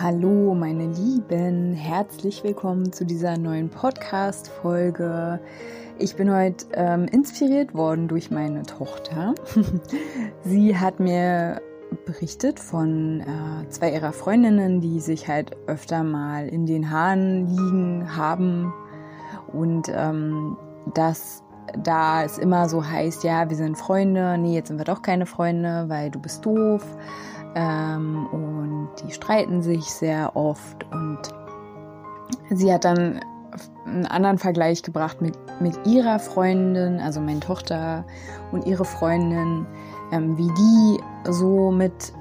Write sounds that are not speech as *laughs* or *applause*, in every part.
Hallo, meine Lieben, herzlich willkommen zu dieser neuen Podcast-Folge. Ich bin heute ähm, inspiriert worden durch meine Tochter. *laughs* Sie hat mir berichtet von äh, zwei ihrer Freundinnen, die sich halt öfter mal in den Haaren liegen haben und ähm, dass da es immer so heißt, ja, wir sind Freunde, nee, jetzt sind wir doch keine Freunde, weil du bist doof ähm, und die streiten sich sehr oft und sie hat dann einen anderen Vergleich gebracht mit, mit ihrer Freundin, also meine Tochter und ihre Freundin, ähm, wie die so mit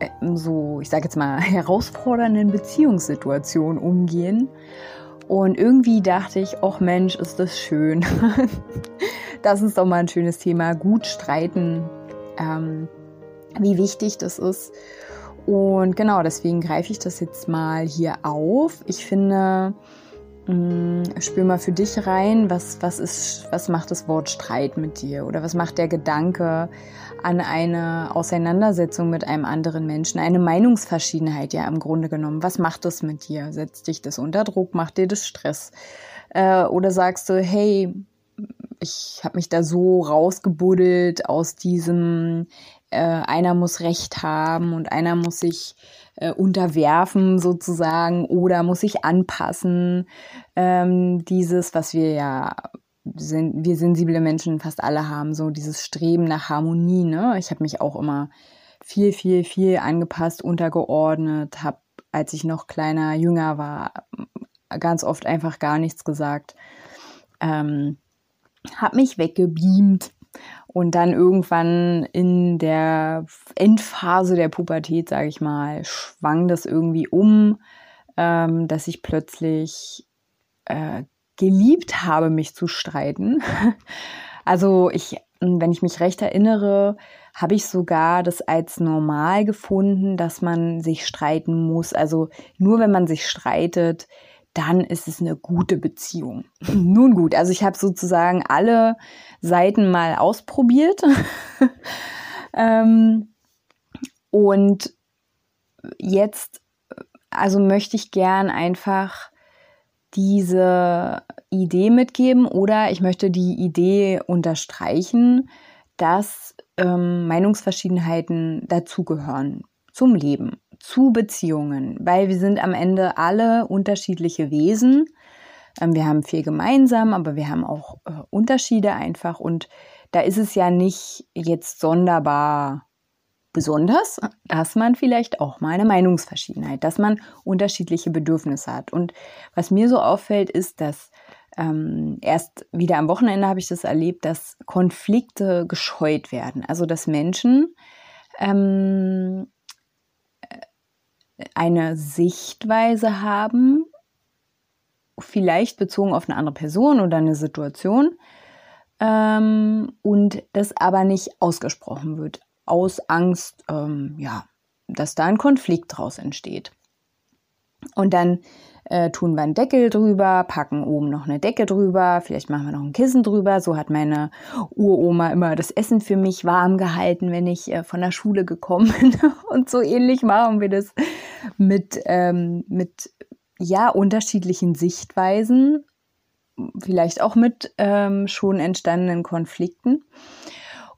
äh, so, ich sage jetzt mal, *laughs* herausfordernden Beziehungssituationen umgehen. Und irgendwie dachte ich, ach Mensch, ist das schön. *laughs* das ist doch mal ein schönes Thema. Gut streiten. Ähm, wie wichtig das ist. Und genau, deswegen greife ich das jetzt mal hier auf. Ich finde, mm, spür mal für dich rein, was, was ist, was macht das Wort Streit mit dir? Oder was macht der Gedanke an eine Auseinandersetzung mit einem anderen Menschen? Eine Meinungsverschiedenheit, ja, im Grunde genommen. Was macht das mit dir? Setzt dich das unter Druck? Macht dir das Stress? Äh, oder sagst du, hey, ich habe mich da so rausgebuddelt aus diesem äh, einer muss Recht haben und einer muss sich äh, unterwerfen sozusagen oder muss sich anpassen. Ähm, dieses, was wir ja sind, wir sensible Menschen fast alle haben, so dieses Streben nach Harmonie. Ne? Ich habe mich auch immer viel, viel, viel angepasst, untergeordnet, habe, als ich noch kleiner, jünger war, ganz oft einfach gar nichts gesagt. Ähm, habe mich weggebeamt und dann irgendwann in der Endphase der Pubertät, sage ich mal, schwang das irgendwie um, ähm, dass ich plötzlich äh, geliebt habe, mich zu streiten. *laughs* also ich, wenn ich mich recht erinnere, habe ich sogar das als normal gefunden, dass man sich streiten muss. Also nur wenn man sich streitet, dann ist es eine gute Beziehung. *laughs* Nun gut, also ich habe sozusagen alle Seiten mal ausprobiert. *laughs* ähm, und jetzt, also möchte ich gern einfach diese Idee mitgeben oder ich möchte die Idee unterstreichen, dass ähm, Meinungsverschiedenheiten dazugehören zum Leben zu Beziehungen, weil wir sind am Ende alle unterschiedliche Wesen. Ähm, wir haben viel gemeinsam, aber wir haben auch äh, Unterschiede einfach und da ist es ja nicht jetzt sonderbar besonders, dass man vielleicht auch mal eine Meinungsverschiedenheit, dass man unterschiedliche Bedürfnisse hat. Und was mir so auffällt, ist, dass ähm, erst wieder am Wochenende habe ich das erlebt, dass Konflikte gescheut werden. Also dass Menschen ähm, eine Sichtweise haben, vielleicht bezogen auf eine andere Person oder eine Situation, ähm, und das aber nicht ausgesprochen wird, aus Angst, ähm, ja, dass da ein Konflikt draus entsteht. Und dann äh, tun wir einen Deckel drüber, packen oben noch eine Decke drüber, vielleicht machen wir noch ein Kissen drüber. So hat meine Uroma immer das Essen für mich warm gehalten, wenn ich äh, von der Schule gekommen *laughs* bin. Und so ähnlich machen wir das mit, ähm, mit ja, unterschiedlichen Sichtweisen, vielleicht auch mit ähm, schon entstandenen Konflikten.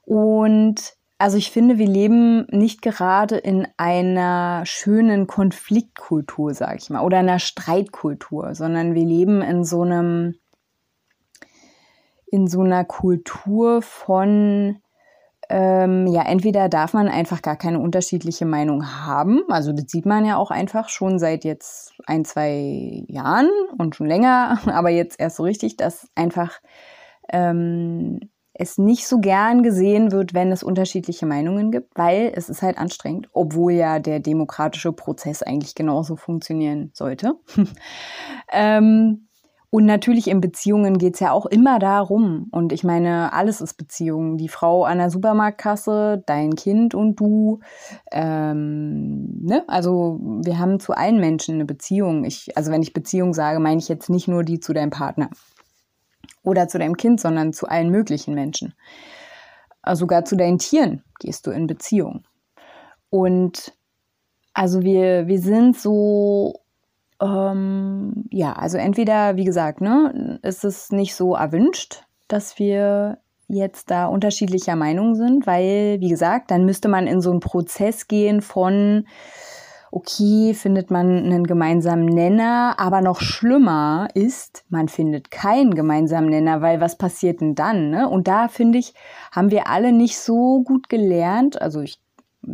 Und also ich finde, wir leben nicht gerade in einer schönen Konfliktkultur, sage ich mal, oder einer Streitkultur, sondern wir leben in so einem in so einer Kultur von ähm, ja, entweder darf man einfach gar keine unterschiedliche Meinung haben. Also das sieht man ja auch einfach schon seit jetzt ein, zwei Jahren und schon länger, *laughs* aber jetzt erst so richtig, dass einfach ähm, es nicht so gern gesehen wird, wenn es unterschiedliche Meinungen gibt, weil es ist halt anstrengend, obwohl ja der demokratische Prozess eigentlich genauso funktionieren sollte. *laughs* ähm, Und natürlich in Beziehungen geht es ja auch immer darum. Und ich meine, alles ist Beziehung. Die Frau an der Supermarktkasse, dein Kind und du. Ähm, ne? Also wir haben zu allen Menschen eine Beziehung. Ich, also wenn ich Beziehung sage, meine ich jetzt nicht nur die zu deinem Partner oder zu deinem Kind, sondern zu allen möglichen Menschen. Also sogar zu deinen Tieren gehst du in Beziehung. Und also wir, wir sind so ähm, ja, also entweder, wie gesagt, ne, ist es nicht so erwünscht, dass wir jetzt da unterschiedlicher Meinung sind, weil, wie gesagt, dann müsste man in so einen Prozess gehen von, okay, findet man einen gemeinsamen Nenner, aber noch schlimmer ist, man findet keinen gemeinsamen Nenner, weil was passiert denn dann? Ne? Und da finde ich, haben wir alle nicht so gut gelernt, also ich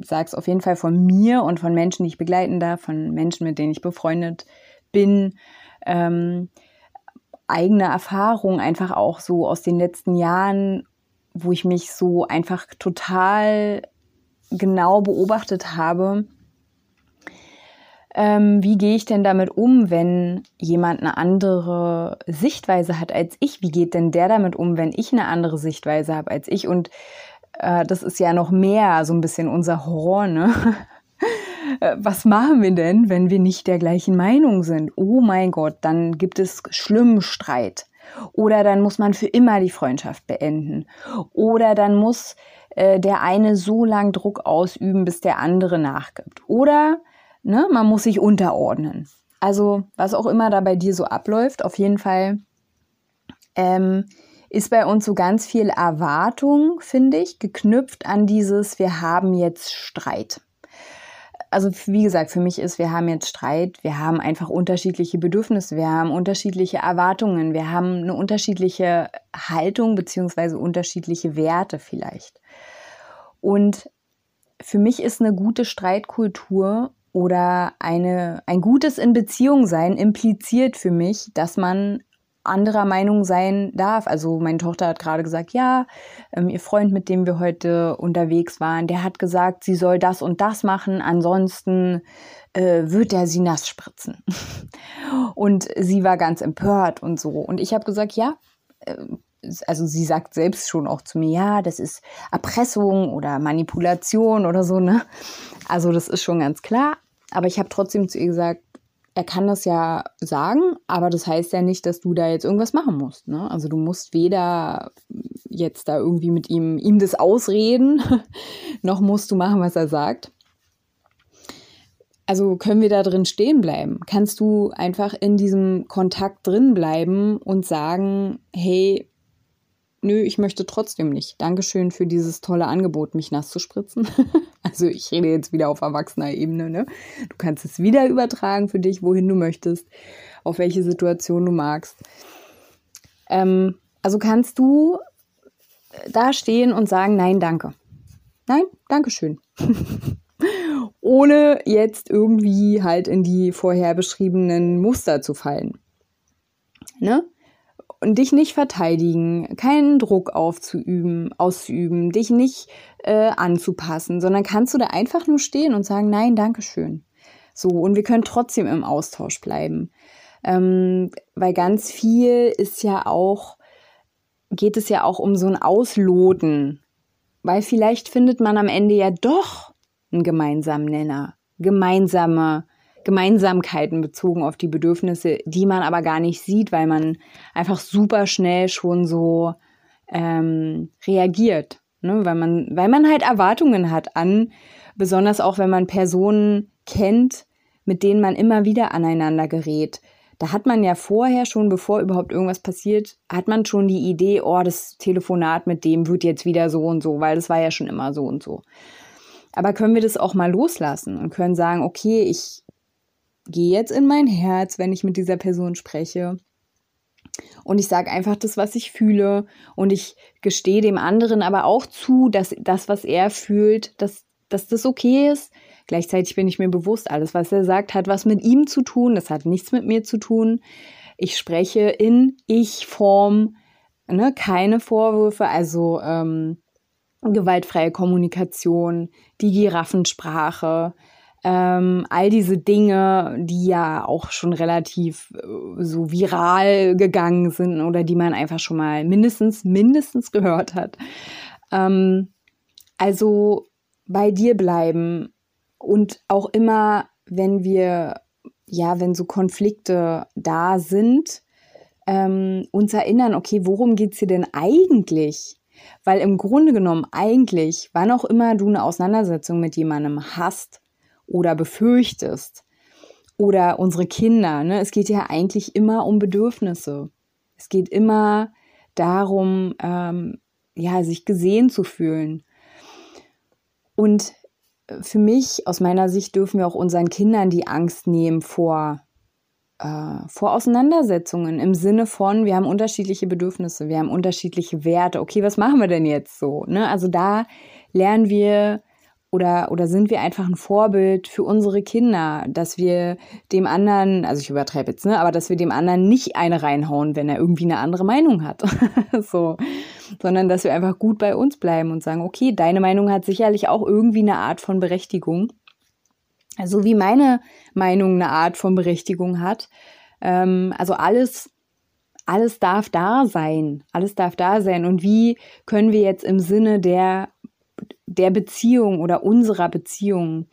sage es auf jeden Fall von mir und von Menschen, die ich begleiten darf, von Menschen, mit denen ich befreundet bin. Ähm, eigene Erfahrung einfach auch so aus den letzten Jahren, wo ich mich so einfach total genau beobachtet habe. Ähm, wie gehe ich denn damit um, wenn jemand eine andere Sichtweise hat als ich? Wie geht denn der damit um, wenn ich eine andere Sichtweise habe als ich? Und äh, das ist ja noch mehr so ein bisschen unser Horror, ne? *laughs* Äh, was machen wir denn, wenn wir nicht der gleichen Meinung sind? Oh mein Gott, dann gibt es schlimmen Streit. Oder dann muss man für immer die Freundschaft beenden. Oder dann muss äh, der eine so lang Druck ausüben, bis der andere nachgibt. Oder ne, man muss sich unterordnen. Also was auch immer da bei dir so abläuft, auf jeden Fall ähm, ist bei uns so ganz viel Erwartung, finde ich, geknüpft an dieses, wir haben jetzt Streit. Also wie gesagt, für mich ist, wir haben jetzt Streit, wir haben einfach unterschiedliche Bedürfnisse, wir haben unterschiedliche Erwartungen, wir haben eine unterschiedliche Haltung beziehungsweise unterschiedliche Werte vielleicht. Und für mich ist eine gute Streitkultur oder eine, ein gutes in Beziehung sein impliziert für mich, dass man anderer Meinung sein darf. Also meine Tochter hat gerade gesagt, ja, ähm, ihr Freund, mit dem wir heute unterwegs waren, der hat gesagt, sie soll das und das machen, ansonsten äh, wird er sie nass spritzen. *laughs* und sie war ganz empört und so. Und ich habe gesagt, ja, äh, also sie sagt selbst schon auch zu mir, ja, das ist Erpressung oder Manipulation oder so, ne? Also das ist schon ganz klar. Aber ich habe trotzdem zu ihr gesagt, er kann das ja sagen, aber das heißt ja nicht, dass du da jetzt irgendwas machen musst. Ne? Also du musst weder jetzt da irgendwie mit ihm, ihm das ausreden, *laughs* noch musst du machen, was er sagt. Also können wir da drin stehen bleiben? Kannst du einfach in diesem Kontakt drin bleiben und sagen, hey, nö, ich möchte trotzdem nicht. Dankeschön für dieses tolle Angebot, mich nass zu spritzen. *laughs* also ich rede jetzt wieder auf erwachsener Ebene. Ne? Du kannst es wieder übertragen für dich, wohin du möchtest, auf welche Situation du magst. Ähm, also kannst du da stehen und sagen, nein, danke. Nein, Dankeschön. *laughs* Ohne jetzt irgendwie halt in die vorher beschriebenen Muster zu fallen. Ne? Und dich nicht verteidigen, keinen Druck aufzuüben, auszuüben, dich nicht äh, anzupassen, sondern kannst du da einfach nur stehen und sagen, nein, Dankeschön. So, und wir können trotzdem im Austausch bleiben. Ähm, weil ganz viel ist ja auch, geht es ja auch um so ein Ausloten. Weil vielleicht findet man am Ende ja doch einen gemeinsamen Nenner, gemeinsame Gemeinsamkeiten bezogen auf die Bedürfnisse, die man aber gar nicht sieht, weil man einfach super schnell schon so ähm, reagiert. Ne? Weil, man, weil man halt Erwartungen hat an, besonders auch wenn man Personen kennt, mit denen man immer wieder aneinander gerät. Da hat man ja vorher schon, bevor überhaupt irgendwas passiert, hat man schon die Idee, oh, das Telefonat mit dem wird jetzt wieder so und so, weil das war ja schon immer so und so. Aber können wir das auch mal loslassen und können sagen, okay, ich gehe jetzt in mein Herz, wenn ich mit dieser Person spreche. Und ich sage einfach das, was ich fühle. Und ich gestehe dem anderen aber auch zu, dass das, was er fühlt, dass, dass das okay ist. Gleichzeitig bin ich mir bewusst, alles, was er sagt, hat was mit ihm zu tun. Das hat nichts mit mir zu tun. Ich spreche in Ich-Form, ne, keine Vorwürfe, also ähm, gewaltfreie Kommunikation, die Giraffensprache, Ähm, all diese Dinge, die ja auch schon relativ äh, so viral gegangen sind oder die man einfach schon mal mindestens, mindestens gehört hat. Ähm, also bei dir bleiben und auch immer, wenn wir, ja, wenn so Konflikte da sind, ähm, uns erinnern, okay, worum geht's hier denn eigentlich? Weil im Grunde genommen eigentlich, wann auch immer du eine Auseinandersetzung mit jemandem hast oder befürchtest, oder unsere Kinder, ne, es geht ja eigentlich immer um Bedürfnisse. Es geht immer darum, ähm, ja, sich gesehen zu fühlen. Und für mich, aus meiner Sicht, dürfen wir auch unseren Kindern die Angst nehmen vor äh, vor Auseinandersetzungen im Sinne von, wir haben unterschiedliche Bedürfnisse, wir haben unterschiedliche Werte. Okay, was machen wir denn jetzt so? Ne? Also da lernen wir oder, oder sind wir einfach ein Vorbild für unsere Kinder, dass wir dem anderen, also ich übertreibe jetzt, ne, aber dass wir dem anderen nicht eine reinhauen, wenn er irgendwie eine andere Meinung hat. *laughs* so. Sondern dass wir einfach gut bei uns bleiben und sagen, okay, deine Meinung hat sicherlich auch irgendwie eine Art von Berechtigung so wie meine Meinung eine Art von Berechtigung hat. Ähm, also alles, alles darf da sein. Alles darf da sein. Und wie können wir jetzt im Sinne der, der Beziehung oder unserer Beziehung,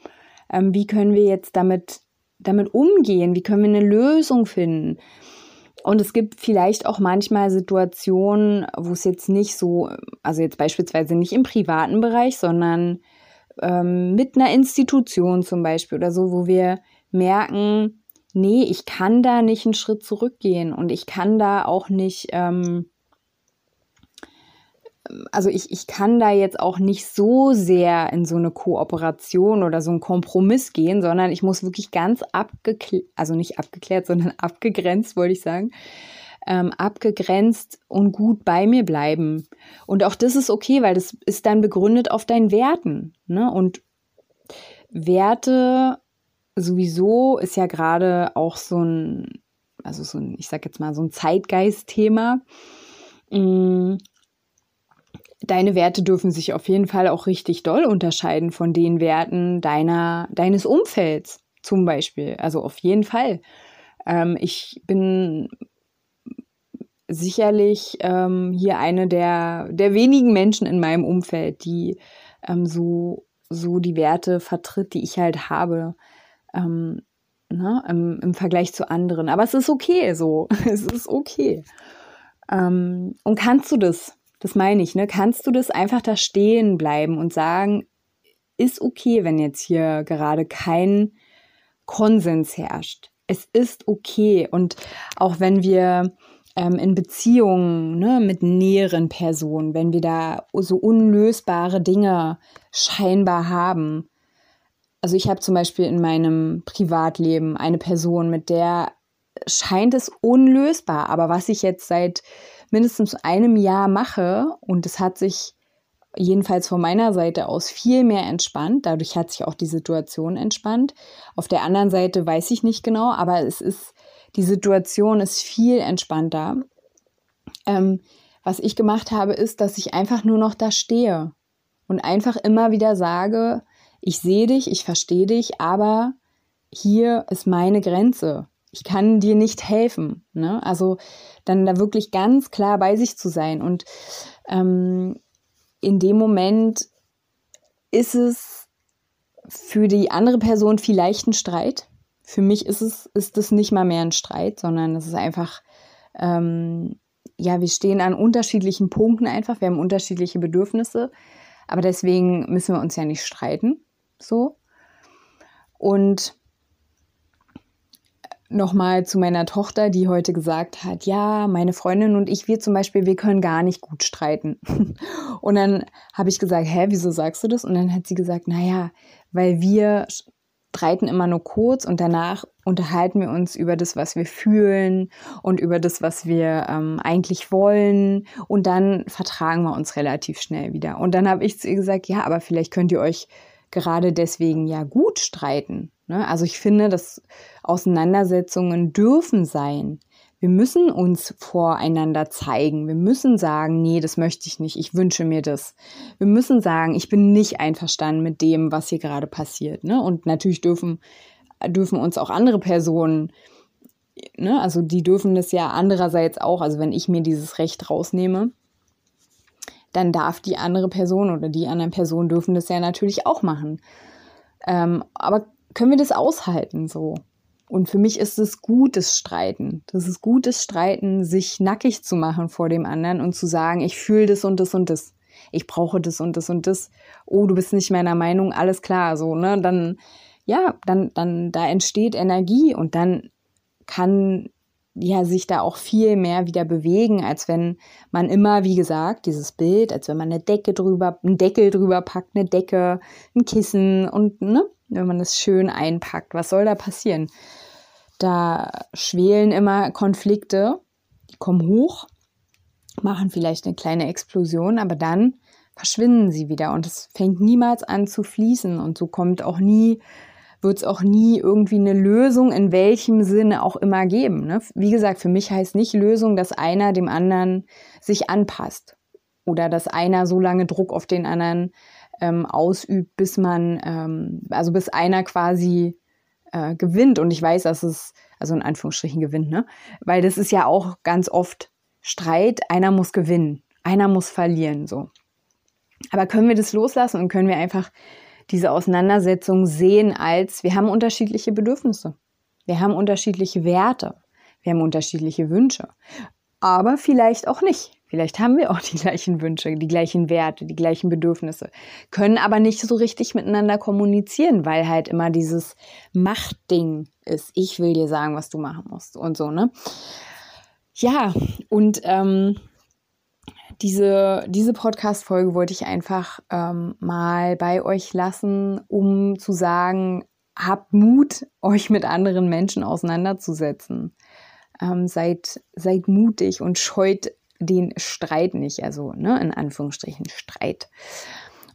ähm, wie können wir jetzt damit, damit umgehen? Wie können wir eine Lösung finden? Und es gibt vielleicht auch manchmal Situationen, wo es jetzt nicht so, also jetzt beispielsweise nicht im privaten Bereich, sondern ähm, mit einer Institution zum Beispiel oder so, wo wir merken, nee, ich kann da nicht einen Schritt zurückgehen und ich kann da auch nicht, ähm, also ich, ich kann da jetzt auch nicht so sehr in so eine Kooperation oder so einen Kompromiss gehen, sondern ich muss wirklich ganz abgeklärt, also nicht abgeklärt, sondern *laughs* abgegrenzt, wollte ich sagen, ähm, abgegrenzt und gut bei mir bleiben. Und auch das ist okay, weil das ist dann begründet auf deinen Werten. Ne? Und Werte sowieso ist ja gerade auch so ein, also so ein, ich sag jetzt mal, so ein Zeitgeist-Thema. Deine Werte dürfen sich auf jeden Fall auch richtig doll unterscheiden von den Werten deiner, deines Umfelds zum Beispiel. Also auf jeden Fall. Ähm, ich bin sicherlich ähm, hier eine der, der wenigen Menschen in meinem Umfeld, die ähm, so, so die Werte vertritt, die ich halt habe. Ähm, ne, im, im Vergleich zu anderen. Aber es ist okay so. *laughs* es ist okay. Ähm, und kannst du das? Das meine ich, ne? Kannst du das einfach da stehen bleiben und sagen, ist okay, wenn jetzt hier gerade kein Konsens herrscht. Es ist okay. Und auch wenn wir ähm, in Beziehungen ne, mit näheren Personen, wenn wir da so unlösbare Dinge scheinbar haben. Also ich habe zum Beispiel in meinem Privatleben eine Person, mit der scheint es unlösbar, aber was ich jetzt seit mindestens einem Jahr mache und es hat sich jedenfalls von meiner Seite aus viel mehr entspannt. Dadurch hat sich auch die Situation entspannt. Auf der anderen Seite weiß ich nicht genau, aber es ist die Situation ist viel entspannter. Ähm, was ich gemacht habe, ist, dass ich einfach nur noch da stehe und einfach immer wieder sage, ich sehe dich, ich verstehe dich, aber hier ist meine Grenze. Ich kann dir nicht helfen. Ne? Also dann da wirklich ganz klar bei sich zu sein. Und ähm, in dem Moment ist es für die andere Person vielleicht ein Streit, für mich ist es, ist es nicht mal mehr ein Streit, sondern es ist einfach, ähm, ja, wir stehen an unterschiedlichen Punkten einfach, wir haben unterschiedliche Bedürfnisse, aber deswegen müssen wir uns ja nicht streiten, so. Und nochmal zu meiner Tochter, die heute gesagt hat, ja, meine Freundin und ich, wir zum Beispiel, wir können gar nicht gut streiten. *laughs* Und dann habe ich gesagt, hä, wieso sagst du das? Und dann hat sie gesagt, naja, weil wir streiten immer nur kurz und danach unterhalten wir uns über das, was wir fühlen und über das, was wir ähm, eigentlich wollen. Und dann vertragen wir uns relativ schnell wieder. Und dann habe ich zu ihr gesagt, ja, aber vielleicht könnt ihr euch gerade deswegen ja gut streiten. Ne? Also ich finde, dass Auseinandersetzungen dürfen sein. wir müssen uns voreinander zeigen. Wir müssen sagen, nee, das möchte ich nicht. Ich wünsche mir das. Wir müssen sagen, ich bin nicht einverstanden mit dem, was hier gerade passiert. Ne? Und natürlich dürfen, dürfen uns auch andere Personen, ne? also die dürfen das ja andererseits auch. Also wenn ich mir dieses Recht rausnehme, dann darf die andere Person oder die anderen Personen dürfen das ja natürlich auch machen. Ähm, aber können wir das aushalten so? Und für mich ist es gutes Streiten. Das ist gutes Streiten, sich nackig zu machen vor dem anderen und zu sagen, ich fühle das und das und das. Ich brauche das und das und das. Oh, du bist nicht meiner Meinung, alles klar, so, ne? Dann, ja, dann, dann, da entsteht Energie und dann kann ja sich da auch viel mehr wieder bewegen, als wenn man immer, wie gesagt, dieses Bild, als wenn man eine Decke drüber, einen Deckel drüber packt, eine Decke, ein Kissen und, ne? wenn man das schön einpackt. Was soll da passieren? Da schwelen immer Konflikte, die kommen hoch, machen vielleicht eine kleine Explosion, aber dann verschwinden sie wieder und es fängt niemals an zu fließen und so kommt auch nie, wird es auch nie irgendwie eine Lösung in welchem Sinne auch immer geben. Ne? Wie gesagt, für mich heißt nicht Lösung, dass einer dem anderen sich anpasst oder dass einer so lange Druck auf den anderen ähm, ausübt, bis man, ähm, also bis einer quasi äh, gewinnt. Und ich weiß, dass es, also in Anführungsstrichen gewinnt, ne? Weil das ist ja auch ganz oft Streit, einer muss gewinnen, einer muss verlieren, so. Aber können wir das loslassen und können wir einfach diese Auseinandersetzung sehen als, wir haben unterschiedliche Bedürfnisse, wir haben unterschiedliche Werte, wir haben unterschiedliche Wünsche, aber vielleicht auch nicht. Vielleicht haben wir auch die gleichen Wünsche, die gleichen Werte, die gleichen Bedürfnisse, können aber nicht so richtig miteinander kommunizieren, weil halt immer dieses Machtding ist. Ich will dir sagen, was du machen musst und so, ne? Ja, und ähm, diese, diese Podcast-Folge wollte ich einfach ähm, mal bei euch lassen, um zu sagen, habt Mut, euch mit anderen Menschen auseinanderzusetzen. Ähm, seid, seid mutig und scheut den Streit nicht, also ne, in Anführungsstrichen Streit.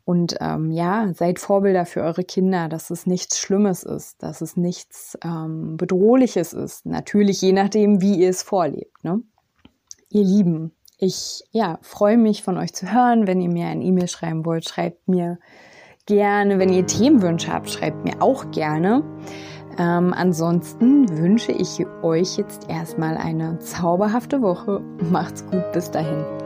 Und ähm, ja, seid Vorbilder für eure Kinder, dass es nichts Schlimmes ist, dass es nichts ähm, Bedrohliches ist. Natürlich je nachdem, wie ihr es vorlebt. Ne? Ihr Lieben, ich ja, freue mich von euch zu hören. Wenn ihr mir ein E-Mail schreiben wollt, schreibt mir gerne. Wenn ihr Themenwünsche habt, schreibt mir auch gerne. Ähm, ansonsten wünsche ich euch jetzt erstmal eine zauberhafte Woche. Macht's gut, bis dahin.